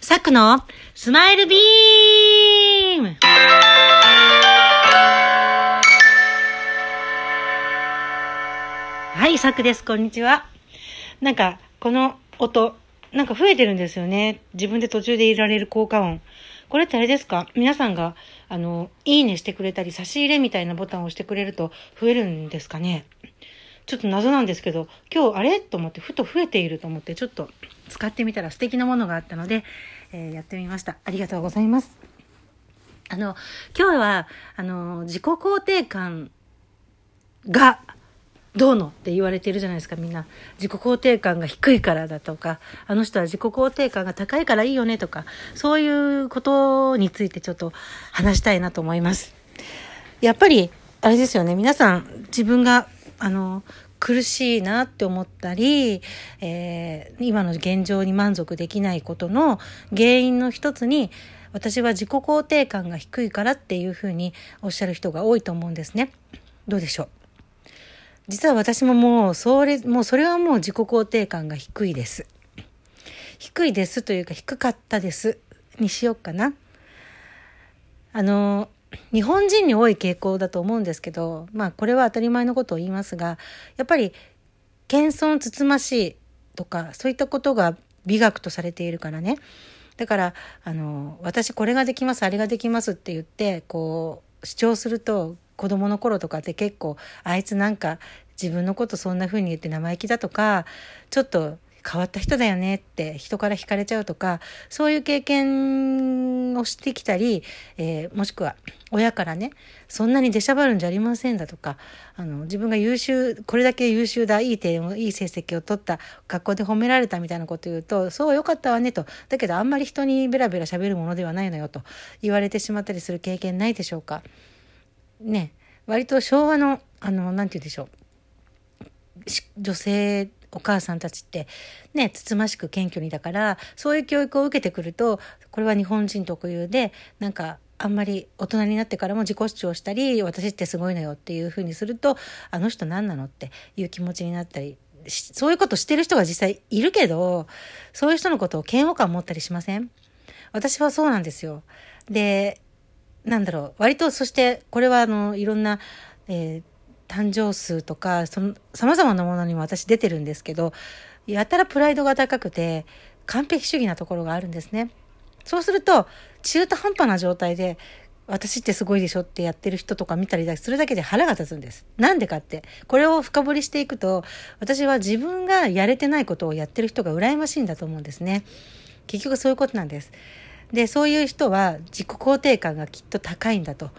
サクのスマイルビームはい、サクです。こんにちは。なんか、この音、なんか増えてるんですよね。自分で途中で入れられる効果音。これってあれですか？皆さんが、あの、いいねしてくれたり、差し入れみたいなボタンを押してくれると増えるんですかね？ちょっと謎なんですけど、今日あれ？と思って、ふと増えていると思って、ちょっと使ってみたら素敵なものがあったので、えーやってみました。ありがとうございます。あの、今日は、あの、自己肯定感が、どうのって言われてるじゃないですか、みんな。自己肯定感が低いからだとか、あの人は自己肯定感が高いからいいよねとか、そういうことについてちょっと話したいなと思います。やっぱり、あれですよね、皆さん自分が、あの、苦しいなって思ったり、えー今の現状に満足できないことの原因の一つに、私は自己肯定感が低いからっていうふうにおっしゃる人が多いと思うんですね。どうでしょう？実は私ももうそれもうそれはもう自己肯定感が低いです。低いですというか低かったですにしようかな。あの日本人に多い傾向だと思うんですけどまあこれは当たり前のことを言いますがやっぱり謙遜つつましいとかそういったことが美学とされているからね。だからあの私これができますあれができますって言ってこう主張すると子供の頃とかって結構あいつなんか自分のことそんな風に言って生意気だとかちょっと変わった人だよねって人から惹かれちゃうとかそういう経験をしてきたり、えーもしくは親からねそんなに出しゃばるんじゃありませんだとかあの自分が優秀これだけ優秀だいい点をいい成績を取った学校で褒められたみたいなこと言うとそうよかったわねとだけどあんまり人にベラベラ喋るものではないのよと言われてしまったりする経験ないでしょうか。ね割と昭和のあのなんて言うでしょう女性お母さんたちってねつつましく謙虚にだからそういう教育を受けてくるとこれは日本人特有でなんかあんまり大人になってからも自己主張したり私ってすごいのよっていうふうにするとあの人何なのっていう気持ちになったりそういうことしてる人が実際いるけどそういう人のことを嫌悪感持ったりしません？私はそうなんですよ。でなんだろう割とそしてこれはあのいろんな、えー誕生数とかその様々なものにも私出てるんですけどやたらプライドが高くて完璧主義なところがあるんですね。そうすると中途半端な状態で私ってすごいでしょってやってる人とか見たりするだけで腹が立つんです。なんでかって。これを深掘りしていくと、私は自分がやれてないことをやってる人が羨ましいんだと思うんですね。結局そういうことなんです。で、そういう人は自己肯定感がきっと高いんだと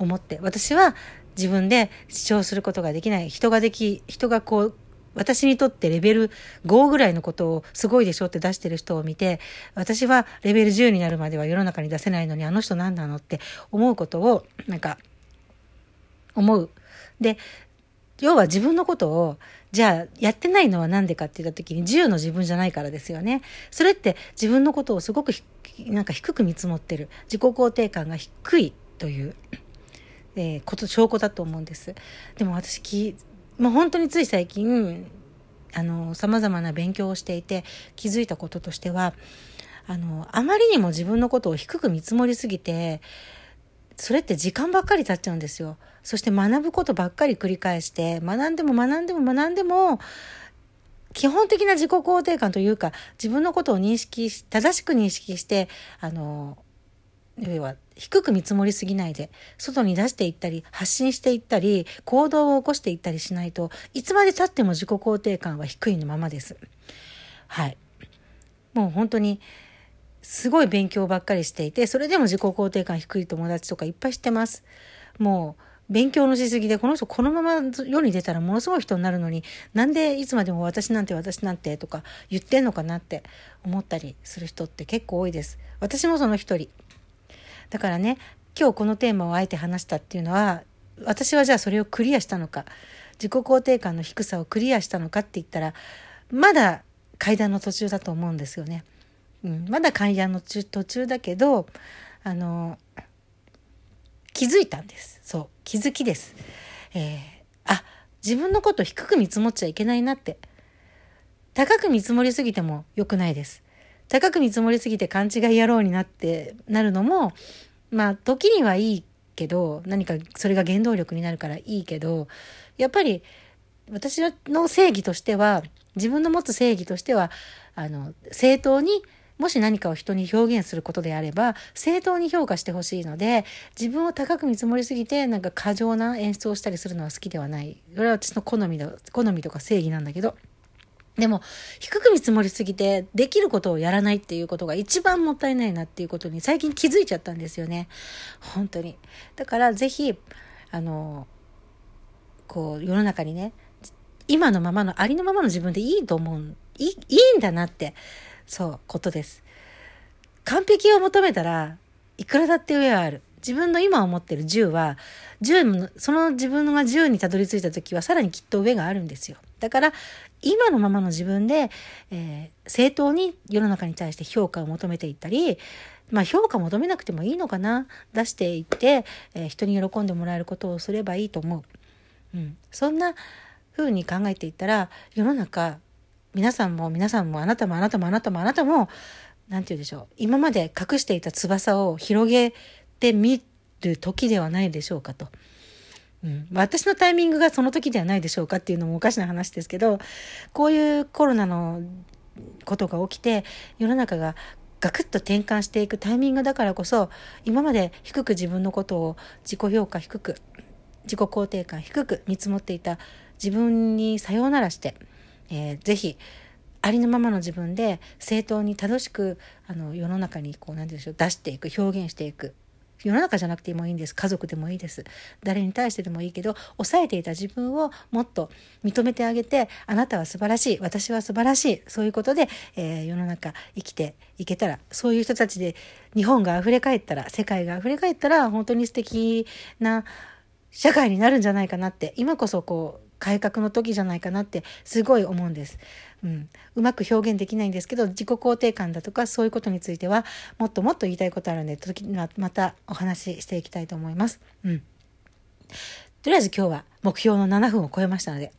思って、私は自分で主張することができない。人ができ、人がこう、私にとってレベル5ぐらいのことをすごいでしょって出してる人を見て、私はレベル10になるまでは世の中に出せないのにあの人何なのって思うことを、なんか、思う。で、要は自分のことを、じゃあやってないのは何でかって言った時に10の自分じゃないからですよね。それって自分のことをすごくなんか低く見積もってる。自己肯定感が低いという、えーこと、証拠だと思うんです。でも私き、もう本当につい最近、あの、様々な勉強をしていて気づいたこととしては、あの、あまりにも自分のことを低く見積もりすぎて、それって時間ばっかり経っちゃうんですよ。そして学ぶことばっかり繰り返して、学んでも学んでも学んでも、基本的な自己肯定感というか、自分のことを認識し、正しく認識して、あの、要は低く見積もりすぎないで、外に出していったり、発信していったり、行動を起こしていったりしないといつまで経っても自己肯定感は低いのままです。はい。もう本当に、すごい勉強ばっかりしていて、それでも自己肯定感低い友達とかいっぱい知ってます。もう、勉強のしすぎで、この人このまま世に出たらものすごい人になるのに、なんでいつまでも私なんて私なんてとか言ってんのかなって思ったりする人って結構多いです。私もその一人。だからね、今日このテーマをあえて話したっていうのは、私はじゃあそれをクリアしたのか、自己肯定感の低さをクリアしたのかって言ったら、まだ階段の途中だと思うんですよね。うん、まだ階段の途中だけど、あの、気づいたんです。そう、気づきです。えーあ、自分のこと低く見積もっちゃいけないなって。高く見積もりすぎても良くないです。高く見積もりすぎて勘違い野郎になってなるのもまあ時にはいいけど何かそれが原動力になるからいいけどやっぱり私の正義としては自分の持つ正義としてはあの正当にもし何かを人に表現することであれば正当に評価してほしいので自分を高く見積もりすぎてなんか過剰な演出をしたりするのは好きではない。それは私の好みだ好みとか正義なんだけど。でも低く見積もりすぎてできることをやらないっていうことが一番もったいないなっていうことに最近気づいちゃったんですよね。本当に。だからぜひあのこう世の中にね今のままのありのままの自分でいいと思ういいいんだなってそうことです。完璧を求めたらいくらだって上はある。自分の今思ってる10は10その自分が10にたどり着いた時はさらにきっと上があるんですよ。だから今のままの自分で、えー、正当に世の中に対して評価を求めていったりまあ評価求めなくてもいいのかな出していって、えー、人に喜んでもらえることをすればいいと思う。うん、そんな風に考えていったら世の中皆さんも皆さんもあなたもあなたもあなたもあなたも何て言うでしょう今まで隠していた翼を広げてみる時ではないでしょうかと。うん、私のタイミングがその時ではないでしょうかっていうのもおかしな話ですけどこういうコロナのことが起きて世の中がガクッと転換していくタイミングだからこそ今まで低く自分のことを自己評価低く自己肯定感低く見積もっていた自分にさようならして、えー、ぜひありのままの自分で正当に正しくあの世の中にこう何て言うんでしょう出していく表現していく。世の中じゃなくてもいいんです。家族でもいいです。誰に対してでもいいけど抑えていた自分をもっと認めてあげてあなたは素晴らしい私は素晴らしいそういうことで、えー、世の中生きていけたらそういう人たちで日本が溢れ返ったら世界が溢れ返ったら本当に素敵な社会になるんじゃないかなって今こそこう改革の時じゃないかなってすごい思うんです。うん、うまく表現できないんですけど自己肯定感だとかそういうことについてはもっともっと言いたいことあるんで時またお話ししていきたいと思います。うん、とりあえず今日は目標の7分を超えましたので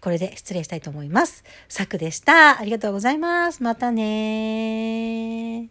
これで失礼したいと思います。さくでした。ありがとうございます。またね